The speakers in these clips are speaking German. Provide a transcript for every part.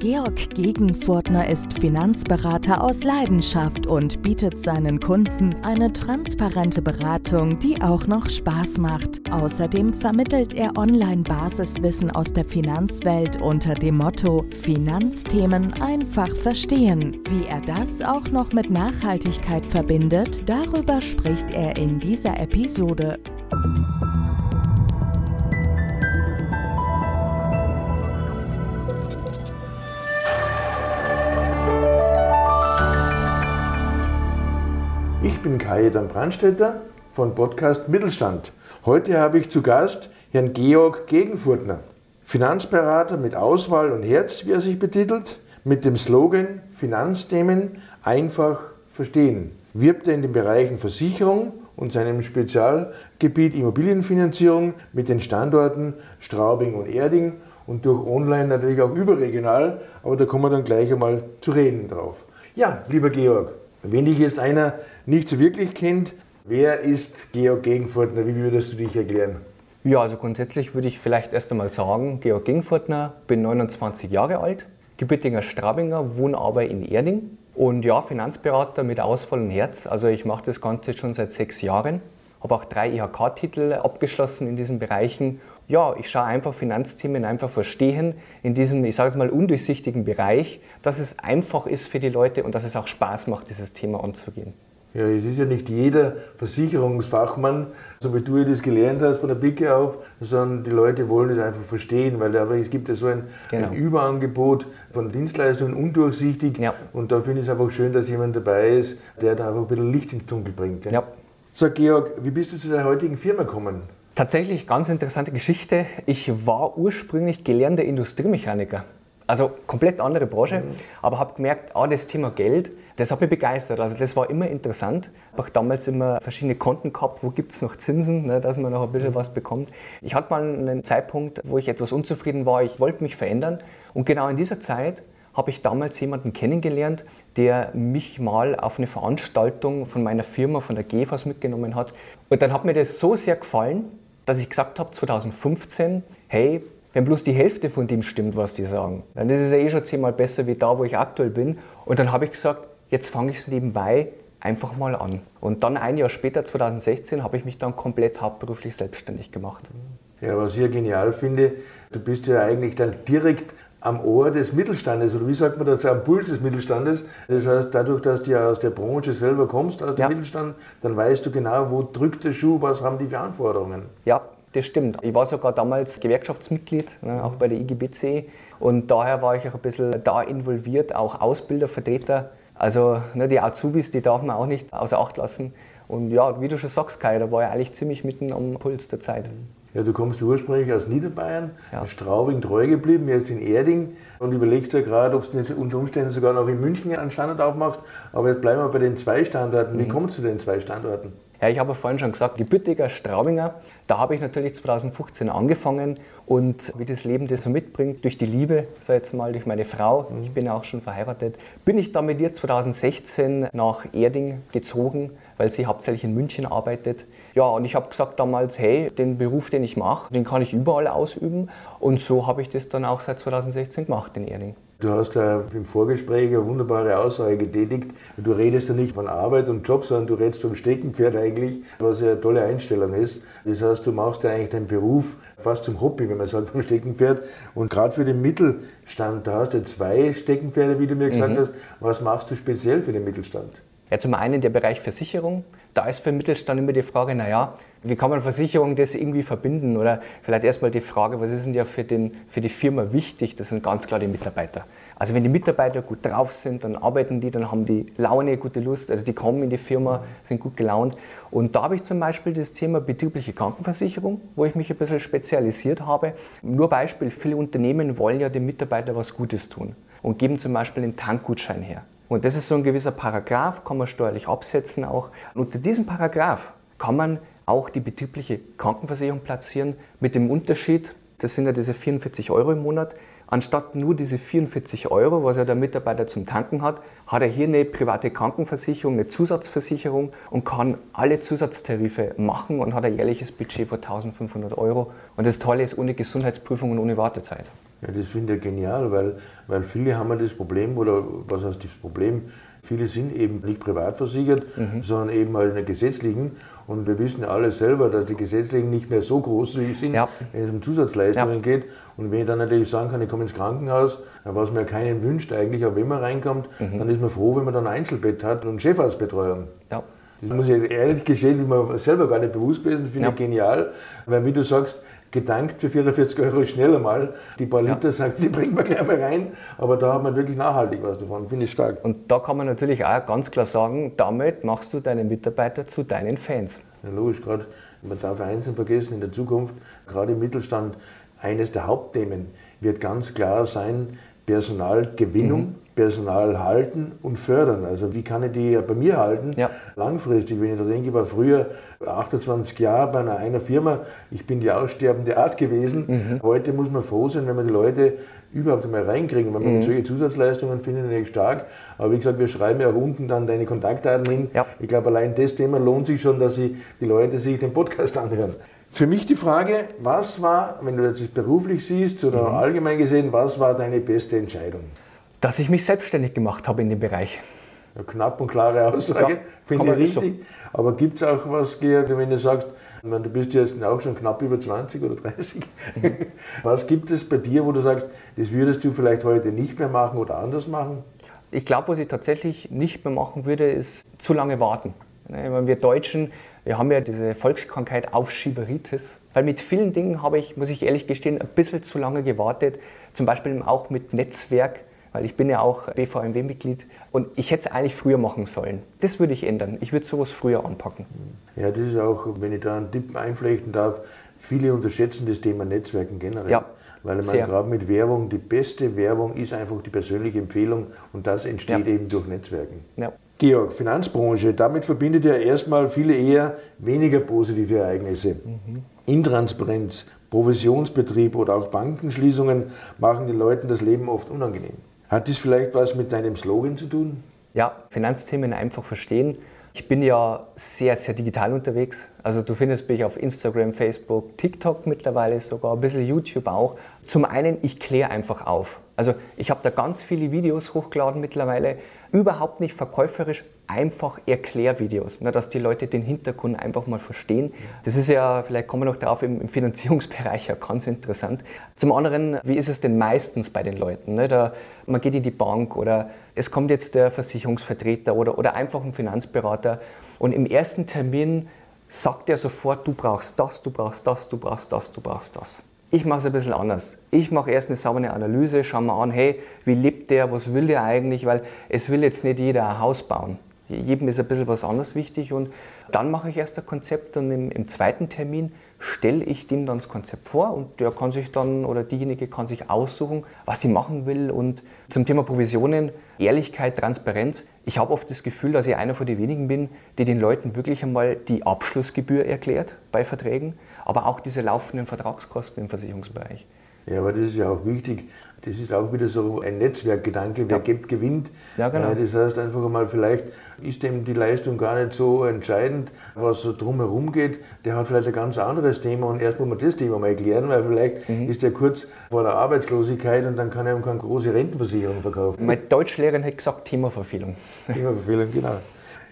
Georg Gegenfurtner ist Finanzberater aus Leidenschaft und bietet seinen Kunden eine transparente Beratung, die auch noch Spaß macht. Außerdem vermittelt er Online-Basiswissen aus der Finanzwelt unter dem Motto Finanzthemen einfach verstehen. Wie er das auch noch mit Nachhaltigkeit verbindet, darüber spricht er in dieser Episode. Ich bin Kajetan Brandstetter von Podcast Mittelstand. Heute habe ich zu Gast Herrn Georg Gegenfurtner, Finanzberater mit Auswahl und Herz, wie er sich betitelt, mit dem Slogan Finanzthemen einfach verstehen. Wirbt er in den Bereichen Versicherung und seinem Spezialgebiet Immobilienfinanzierung mit den Standorten Straubing und Erding und durch Online natürlich auch überregional, aber da kommen wir dann gleich einmal zu reden drauf. Ja, lieber Georg, wenn dich jetzt einer nicht so wirklich kennt, wer ist Georg Gegenfurtner? Wie würdest du dich erklären? Ja, also grundsätzlich würde ich vielleicht erst einmal sagen, Georg Gegenfurtner, bin 29 Jahre alt, gebürtiger Straubinger, wohne aber in Erding und ja, Finanzberater mit Auswahl und Herz. Also ich mache das Ganze schon seit sechs Jahren, habe auch drei IHK-Titel abgeschlossen in diesen Bereichen. Ja, ich schaue einfach Finanzthemen einfach verstehen in diesem, ich sage es mal, undurchsichtigen Bereich, dass es einfach ist für die Leute und dass es auch Spaß macht, dieses Thema anzugehen. Ja, es ist ja nicht jeder Versicherungsfachmann, so wie du das gelernt hast von der Picke auf, sondern die Leute wollen es einfach verstehen, weil aber es gibt ja so ein, genau. ein Überangebot von Dienstleistungen, undurchsichtig. Ja. Und da finde ich es einfach schön, dass jemand dabei ist, der da einfach ein bisschen Licht ins Dunkel bringt. Gell? Ja. So, Georg, wie bist du zu der heutigen Firma gekommen? Tatsächlich ganz interessante Geschichte. Ich war ursprünglich gelernter Industriemechaniker. Also komplett andere Branche, mhm. aber habe gemerkt, ah, das Thema Geld, das hat mich begeistert. Also das war immer interessant. Ich habe damals immer verschiedene Konten gehabt, wo gibt es noch Zinsen, ne, dass man noch ein bisschen was bekommt. Ich hatte mal einen Zeitpunkt, wo ich etwas unzufrieden war, ich wollte mich verändern und genau in dieser Zeit habe ich damals jemanden kennengelernt, der mich mal auf eine Veranstaltung von meiner Firma, von der GEFAS mitgenommen hat. Und dann hat mir das so sehr gefallen, dass ich gesagt habe 2015, hey, wenn bloß die Hälfte von dem stimmt, was die sagen, dann ist es ja eh schon zehnmal besser wie da, wo ich aktuell bin. Und dann habe ich gesagt, jetzt fange ich es nebenbei einfach mal an. Und dann ein Jahr später, 2016, habe ich mich dann komplett hauptberuflich selbstständig gemacht. Ja, was ich ja genial finde, du bist ja eigentlich dann direkt am Ohr des Mittelstandes oder wie sagt man dazu, am Puls des Mittelstandes. Das heißt, dadurch, dass du ja aus der Branche selber kommst, aus dem ja. Mittelstand, dann weißt du genau, wo drückt der Schuh, was haben die für Anforderungen. Ja, das stimmt. Ich war sogar damals Gewerkschaftsmitglied, ne, auch bei der IGBC. Und daher war ich auch ein bisschen da involviert, auch Ausbilder, Vertreter. Also ne, die Azubis, die darf man auch nicht außer Acht lassen. Und ja, wie du schon sagst, Kai, da war ich eigentlich ziemlich mitten am Puls der Zeit. Ja, du kommst ursprünglich aus Niederbayern, ja. Straubing treu geblieben, jetzt in Erding und überlegst ja gerade, ob du unter Umständen sogar noch in München einen Standort aufmachst. Aber jetzt bleiben wir bei den zwei Standorten. Wie mhm. kommst du zu den zwei Standorten? Ja, ich habe vorhin schon gesagt, gebürtiger Straubinger. Da habe ich natürlich 2015 angefangen und wie das Leben das so mitbringt, durch die Liebe, sag jetzt mal, durch meine Frau, mhm. ich bin ja auch schon verheiratet, bin ich dann mit ihr 2016 nach Erding gezogen, weil sie hauptsächlich in München arbeitet. Ja, und ich habe gesagt damals, hey, den Beruf, den ich mache, den kann ich überall ausüben. Und so habe ich das dann auch seit 2016 gemacht in Erding. Du hast ja im Vorgespräch eine wunderbare Aussage getätigt. Du redest ja nicht von Arbeit und Job, sondern du redest vom Steckenpferd eigentlich, was ja eine tolle Einstellung ist. Das heißt, du machst ja eigentlich deinen Beruf fast zum Hobby, wenn man sagt, vom Steckenpferd. Und gerade für den Mittelstand, da hast du ja zwei Steckenpferde, wie du mir gesagt mhm. hast. Was machst du speziell für den Mittelstand? Ja, zum einen der Bereich Versicherung. Da ist für den Mittelstand immer die Frage, naja, wie kann man Versicherung das irgendwie verbinden? Oder vielleicht erstmal die Frage, was ist denn ja für, den, für die Firma wichtig? Das sind ganz klar die Mitarbeiter. Also wenn die Mitarbeiter gut drauf sind, dann arbeiten die, dann haben die Laune, gute Lust, also die kommen in die Firma, sind gut gelaunt. Und da habe ich zum Beispiel das Thema betriebliche Krankenversicherung, wo ich mich ein bisschen spezialisiert habe. Nur Beispiel, viele Unternehmen wollen ja den Mitarbeitern was Gutes tun und geben zum Beispiel einen Tankgutschein her. Und das ist so ein gewisser Paragraph, kann man steuerlich absetzen auch. Und unter diesem Paragraph kann man auch die betriebliche Krankenversicherung platzieren mit dem Unterschied, das sind ja diese 44 Euro im Monat, Anstatt nur diese 44 Euro, was ja der Mitarbeiter zum Tanken hat, hat er hier eine private Krankenversicherung, eine Zusatzversicherung und kann alle Zusatztarife machen und hat ein jährliches Budget von 1500 Euro. Und das Tolle ist ohne Gesundheitsprüfung und ohne Wartezeit. Ja, das finde ich genial, weil, weil viele haben ja das Problem, oder was heißt das Problem, viele sind eben nicht privat versichert, mhm. sondern eben halt in der gesetzlichen. Und wir wissen alle selber, dass die gesetzlichen nicht mehr so groß sind, ja. wenn es um Zusatzleistungen ja. geht. Und wenn ich dann natürlich sagen kann, ich komme ins Krankenhaus, was mir keinen wünscht eigentlich, aber wenn man reinkommt, mhm. dann ist man froh, wenn man dann ein Einzelbett hat und Chefarztbetreuung. Ja. Das muss ich ehrlich gestehen, wie man selber gar nicht bewusst gewesen, finde ich genial. Weil wie du sagst, gedankt für 44 Euro schneller mal. Die paar Liter ja. sagt, die bringt man gleich mal rein, aber da hat man wirklich nachhaltig was davon, finde ich stark. Und da kann man natürlich auch ganz klar sagen, damit machst du deine Mitarbeiter zu deinen Fans. Ja, logisch, gerade, man darf eins nicht vergessen, in der Zukunft, gerade im Mittelstand, eines der Hauptthemen wird ganz klar sein, Personalgewinnung, mhm. Personal halten und fördern. Also wie kann ich die bei mir halten? Ja. Langfristig, wenn ich da denke, ich war früher 28 Jahre bei einer, einer Firma, ich bin die aussterbende Art gewesen. Mhm. Heute muss man froh sein, wenn man die Leute überhaupt einmal reinkriegen. Wenn man mhm. solche Zusatzleistungen findet, ich stark. Aber wie gesagt, wir schreiben ja unten dann deine Kontaktdaten hin. Ja. Ich glaube, allein das Thema lohnt sich schon, dass sie, die Leute sich den Podcast anhören. Für mich die Frage, was war, wenn du das beruflich siehst oder mhm. allgemein gesehen, was war deine beste Entscheidung? Dass ich mich selbstständig gemacht habe in dem Bereich. Ja, knapp und klare Aussage, ja, finde ich richtig. So. Aber gibt es auch was, Georg, wenn du sagst, meine, du bist jetzt auch schon knapp über 20 oder 30. Mhm. was gibt es bei dir, wo du sagst, das würdest du vielleicht heute nicht mehr machen oder anders machen? Ich glaube, was ich tatsächlich nicht mehr machen würde, ist zu lange warten. Wir Deutschen, wir haben ja diese Volkskrankheit Aufschieberitis. Weil mit vielen Dingen habe ich, muss ich ehrlich gestehen, ein bisschen zu lange gewartet. Zum Beispiel auch mit Netzwerk, weil ich bin ja auch BVMW-Mitglied und ich hätte es eigentlich früher machen sollen. Das würde ich ändern. Ich würde sowas früher anpacken. Ja, das ist auch, wenn ich da einen Tipp einflechten darf, viele unterschätzen das Thema Netzwerken generell. Ja. Weil man gerade mit Werbung, die beste Werbung ist einfach die persönliche Empfehlung und das entsteht ja. eben durch Netzwerken. Ja. Georg, Finanzbranche, damit verbindet ja erstmal viele eher weniger positive Ereignisse. Mhm. Intransparenz, Provisionsbetrieb oder auch Bankenschließungen machen den Leuten das Leben oft unangenehm. Hat das vielleicht was mit deinem Slogan zu tun? Ja, Finanzthemen einfach verstehen. Ich bin ja sehr, sehr digital unterwegs. Also du findest mich auf Instagram, Facebook, TikTok mittlerweile sogar, ein bisschen YouTube auch. Zum einen, ich kläre einfach auf. Also ich habe da ganz viele Videos hochgeladen mittlerweile, überhaupt nicht verkäuferisch, einfach Erklärvideos, ne, dass die Leute den Hintergrund einfach mal verstehen. Das ist ja, vielleicht kommen wir noch darauf, im, Finanzierungsbereich ja ganz interessant. Zum anderen, wie ist es denn meistens bei den Leuten? Ne? Da, man geht in die Bank oder es kommt jetzt der Versicherungsvertreter oder, oder einfach ein Finanzberater und im ersten Termin sagt er sofort, du brauchst das, du brauchst das, du brauchst das, du brauchst das. Ich mache es ein bisschen anders. Ich mache erst eine saubere Analyse, schaue mir an, hey, wie lebt der, was will der eigentlich, weil es will jetzt nicht jeder ein Haus bauen. Jedem ist ein bisschen was anderes wichtig und dann mache ich erst ein Konzept und im, im zweiten Termin stelle ich dem dann das Konzept vor und der kann sich dann oder diejenige kann sich aussuchen, was sie machen will. Und zum Thema Provisionen, Ehrlichkeit, Transparenz. Ich habe oft das Gefühl, dass ich einer von den wenigen bin, die den Leuten wirklich einmal die Abschlussgebühr erklärt bei Verträgen aber auch diese laufenden Vertragskosten im Versicherungsbereich. Ja, aber das ist ja auch wichtig. Das ist auch wieder so ein Netzwerkgedanke. Wer ja. gibt, gewinnt. Ja, genau. Das heißt einfach einmal, vielleicht ist dem die Leistung gar nicht so entscheidend, was so drumherum geht. Der hat vielleicht ein ganz anderes Thema und erst muss man das Thema mal erklären, weil vielleicht mhm. ist der kurz vor der Arbeitslosigkeit und dann kann er ihm keine große Rentenversicherung verkaufen. Meine Deutschlehrerin hat gesagt Themaverfehlung. Themaverfehlung, genau.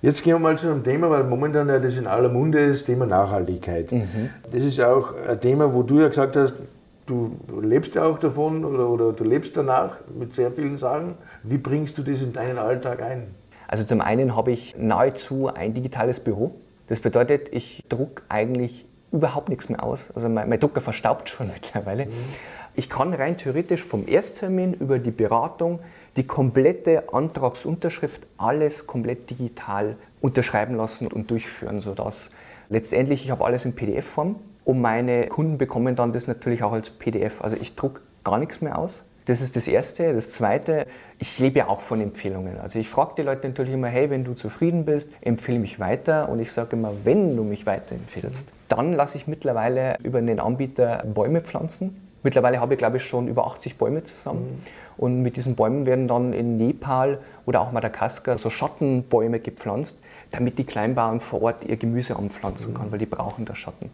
Jetzt gehen wir mal zu einem Thema, weil momentan ja das in aller Munde ist, Thema Nachhaltigkeit. Mhm. Das ist auch ein Thema, wo du ja gesagt hast, du lebst ja auch davon oder, oder du lebst danach mit sehr vielen Sachen. Wie bringst du das in deinen Alltag ein? Also zum einen habe ich nahezu ein digitales Büro. Das bedeutet, ich drucke eigentlich überhaupt nichts mehr aus. Also mein, mein Drucker verstaubt schon mittlerweile. Mhm. Ich kann rein theoretisch vom Ersttermin über die Beratung die komplette Antragsunterschrift, alles komplett digital unterschreiben lassen und durchführen, sodass letztendlich ich habe alles in PDF-Form und meine Kunden bekommen dann das natürlich auch als PDF. Also ich drucke gar nichts mehr aus. Das ist das Erste. Das Zweite, ich lebe ja auch von Empfehlungen. Also ich frage die Leute natürlich immer, hey, wenn du zufrieden bist, empfehle mich weiter. Und ich sage immer, wenn du mich weiterempfehlst, dann lasse ich mittlerweile über einen Anbieter Bäume pflanzen Mittlerweile habe ich, glaube ich, schon über 80 Bäume zusammen. Mhm. Und mit diesen Bäumen werden dann in Nepal oder auch Madagaskar so Schattenbäume gepflanzt, damit die Kleinbauern vor Ort ihr Gemüse anpflanzen mhm. können, weil die brauchen das Schatten.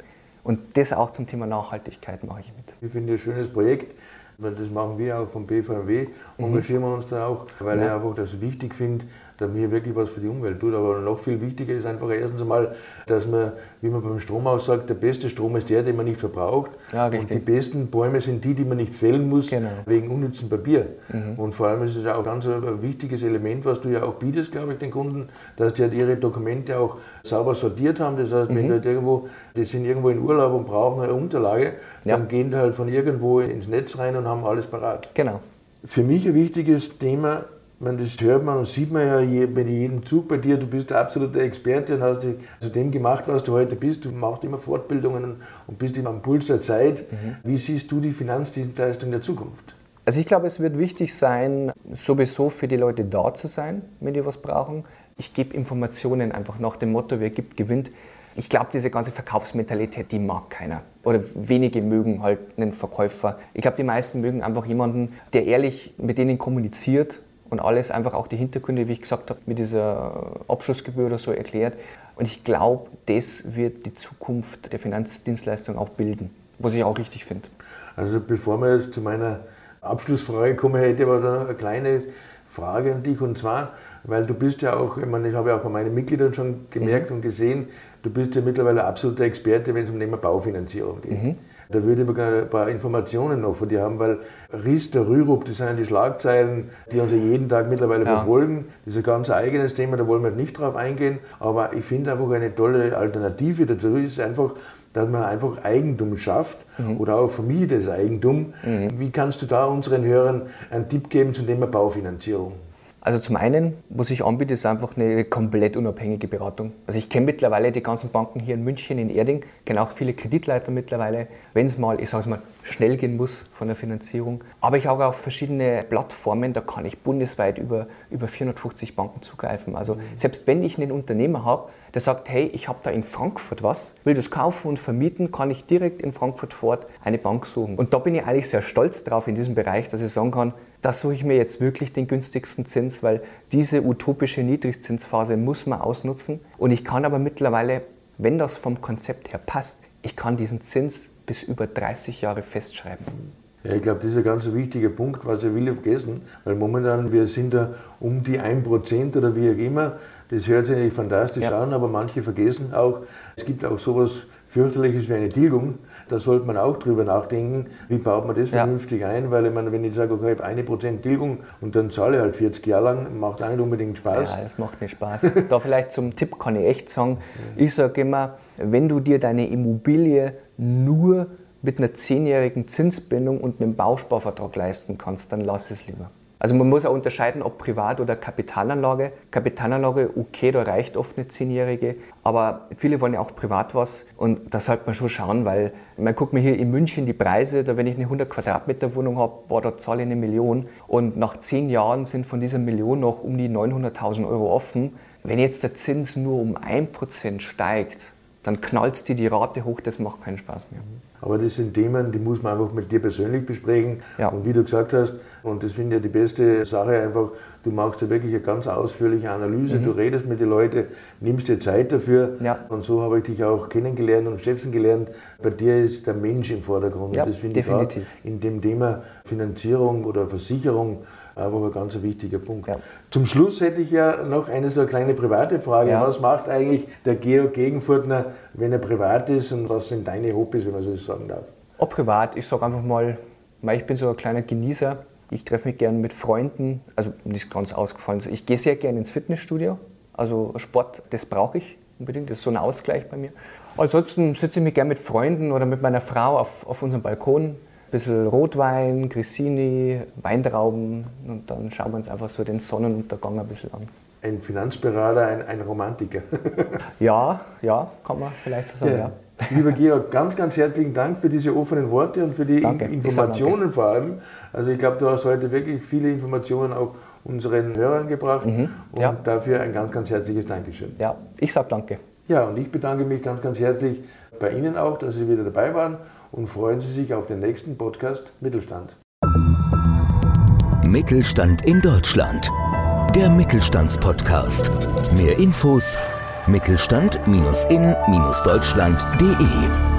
Und das auch zum Thema Nachhaltigkeit mache ich mit. Ich finde ein schönes Projekt weil das machen wir auch vom BVMW, mhm. engagieren wir uns da auch, weil ja. ich einfach das wichtig finde, dass wir wirklich was für die Umwelt tut. Aber noch viel wichtiger ist einfach erstens einmal, dass man, wie man beim Strom auch sagt, der beste Strom ist der, den man nicht verbraucht. Ja, und die besten Bäume sind die, die man nicht fällen muss, genau. wegen unnützem Papier. Mhm. Und vor allem ist es auch ganz ein wichtiges Element, was du ja auch bietest, glaube ich, den Kunden, dass die halt ihre Dokumente auch sauber sortiert haben. Das heißt, mhm. wenn die halt irgendwo, die sind irgendwo in Urlaub und brauchen eine Unterlage, ja. dann gehen die halt von irgendwo ins Netz rein und haben alles parat. Genau. Für mich ein wichtiges Thema man, das hört man und sieht man ja je, bei jedem Zug bei dir. Du bist der absolute Experte und hast dich zu dem gemacht, was du heute bist. Du machst immer Fortbildungen und bist immer am Puls der Zeit. Mhm. Wie siehst du die Finanzdienstleistung der Zukunft? Also ich glaube, es wird wichtig sein, sowieso für die Leute da zu sein, wenn die was brauchen. Ich gebe Informationen einfach nach dem Motto, wer gibt, gewinnt. Ich glaube, diese ganze Verkaufsmentalität, die mag keiner. Oder wenige mögen halt einen Verkäufer. Ich glaube, die meisten mögen einfach jemanden, der ehrlich mit denen kommuniziert und alles einfach auch die Hintergründe, wie ich gesagt habe, mit dieser Abschlussgebühr oder so erklärt. Und ich glaube, das wird die Zukunft der Finanzdienstleistung auch bilden, was ich auch richtig finde. Also bevor wir jetzt zu meiner Abschlussfrage kommen, hätte ich aber da eine kleine Frage an dich und zwar, weil du bist ja auch, ich, meine, ich habe ja auch bei meinen Mitgliedern schon gemerkt mhm. und gesehen, du bist ja mittlerweile absoluter Experte, wenn es um Thema Baufinanzierung geht. Mhm. Da würde ich gerne ein paar Informationen noch von dir haben, weil Ries der Rürup, das sind die Schlagzeilen, die uns ja jeden Tag mittlerweile ja. verfolgen. Das ist ein ganz eigenes Thema, da wollen wir nicht drauf eingehen. Aber ich finde einfach eine tolle Alternative dazu ist einfach, dass man einfach Eigentum schafft mhm. oder auch vermietetes Eigentum. Mhm. Wie kannst du da unseren Hörern einen Tipp geben zum Thema Baufinanzierung? Also zum einen, was ich anbiete, ist einfach eine komplett unabhängige Beratung. Also ich kenne mittlerweile die ganzen Banken hier in München, in Erding, kenne auch viele Kreditleiter mittlerweile, wenn es mal, ich sage es mal, schnell gehen muss von der Finanzierung. Aber ich habe auch verschiedene Plattformen, da kann ich bundesweit über, über 450 Banken zugreifen. Also selbst wenn ich einen Unternehmer habe, der sagt, hey, ich habe da in Frankfurt was, will das kaufen und vermieten, kann ich direkt in Frankfurt fort eine Bank suchen. Und da bin ich eigentlich sehr stolz drauf in diesem Bereich, dass ich sagen kann, da suche ich mir jetzt wirklich den günstigsten Zins, weil diese utopische Niedrigzinsphase muss man ausnutzen. Und ich kann aber mittlerweile, wenn das vom Konzept her passt, ich kann diesen Zins bis über 30 Jahre festschreiben. Ja, ich glaube, das ist ein ganz wichtiger Punkt, was ich will vergessen, weil momentan wir sind da um die 1% oder wie auch immer. Das hört sich nicht fantastisch ja. an, aber manche vergessen auch, es gibt auch sowas fürchterliches wie eine Tilgung da sollte man auch drüber nachdenken, wie baut man das vernünftig ja. ein, weil ich meine, wenn ich sage, okay, ich habe eine Prozent Tilgung und dann zahle ich halt 40 Jahre lang, macht auch nicht unbedingt Spaß. Ja, es macht nicht Spaß. da vielleicht zum Tipp kann ich echt sagen, ich sage immer, wenn du dir deine Immobilie nur mit einer zehnjährigen Zinsbindung und einem Bausparvertrag leisten kannst, dann lass es lieber. Also man muss auch unterscheiden, ob Privat- oder Kapitalanlage. Kapitalanlage, okay, da reicht oft eine zehnjährige, aber viele wollen ja auch privat was und da sollte man schon schauen, weil man guckt mir hier in München die Preise, da wenn ich eine 100 Quadratmeter Wohnung habe, boah, da zahle ich eine Million und nach zehn Jahren sind von dieser Million noch um die 900.000 Euro offen. Wenn jetzt der Zins nur um 1% steigt, dann knallst dir die Rate hoch, das macht keinen Spaß mehr. Aber das sind Themen, die muss man einfach mit dir persönlich besprechen. Ja. Und wie du gesagt hast, und das finde ich die beste Sache einfach, du machst ja wirklich eine ganz ausführliche Analyse, mhm. du redest mit den Leuten, nimmst dir Zeit dafür. Ja. Und so habe ich dich auch kennengelernt und schätzen gelernt. Bei dir ist der Mensch im Vordergrund. Ja, und das finde ich in dem Thema Finanzierung oder Versicherung einfach ein ganz wichtiger Punkt. Ja. Zum Schluss hätte ich ja noch eine so eine kleine private Frage. Ja. Was macht eigentlich der Georg Gegenfurtner, wenn er privat ist und was sind deine Hobbys, wenn man so sagen darf? Auch privat, ich sage einfach mal, ich bin so ein kleiner Genießer. Ich treffe mich gerne mit Freunden, also nicht ganz ausgefallen. Ich gehe sehr gerne ins Fitnessstudio. Also Sport, das brauche ich unbedingt, das ist so ein Ausgleich bei mir. Ansonsten sitze ich mich gerne mit Freunden oder mit meiner Frau auf, auf unserem Balkon, bisschen Rotwein, Grissini, Weintrauben und dann schauen wir uns einfach so den Sonnenuntergang ein bisschen an. Ein Finanzberater, ein, ein Romantiker. ja, ja, kann man vielleicht so sagen, ja. ja. Lieber Georg, ganz, ganz herzlichen Dank für diese offenen Worte und für die danke. Informationen vor allem. Also ich glaube, du hast heute wirklich viele Informationen auch unseren Hörern gebracht mhm, und ja. dafür ein ganz, ganz herzliches Dankeschön. Ja, ich sage danke. Ja, und ich bedanke mich ganz, ganz herzlich bei Ihnen auch, dass Sie wieder dabei waren und freuen Sie sich auf den nächsten Podcast Mittelstand. Mittelstand in Deutschland. Der Mittelstandspodcast. Mehr Infos Mittelstand-in-deutschland.de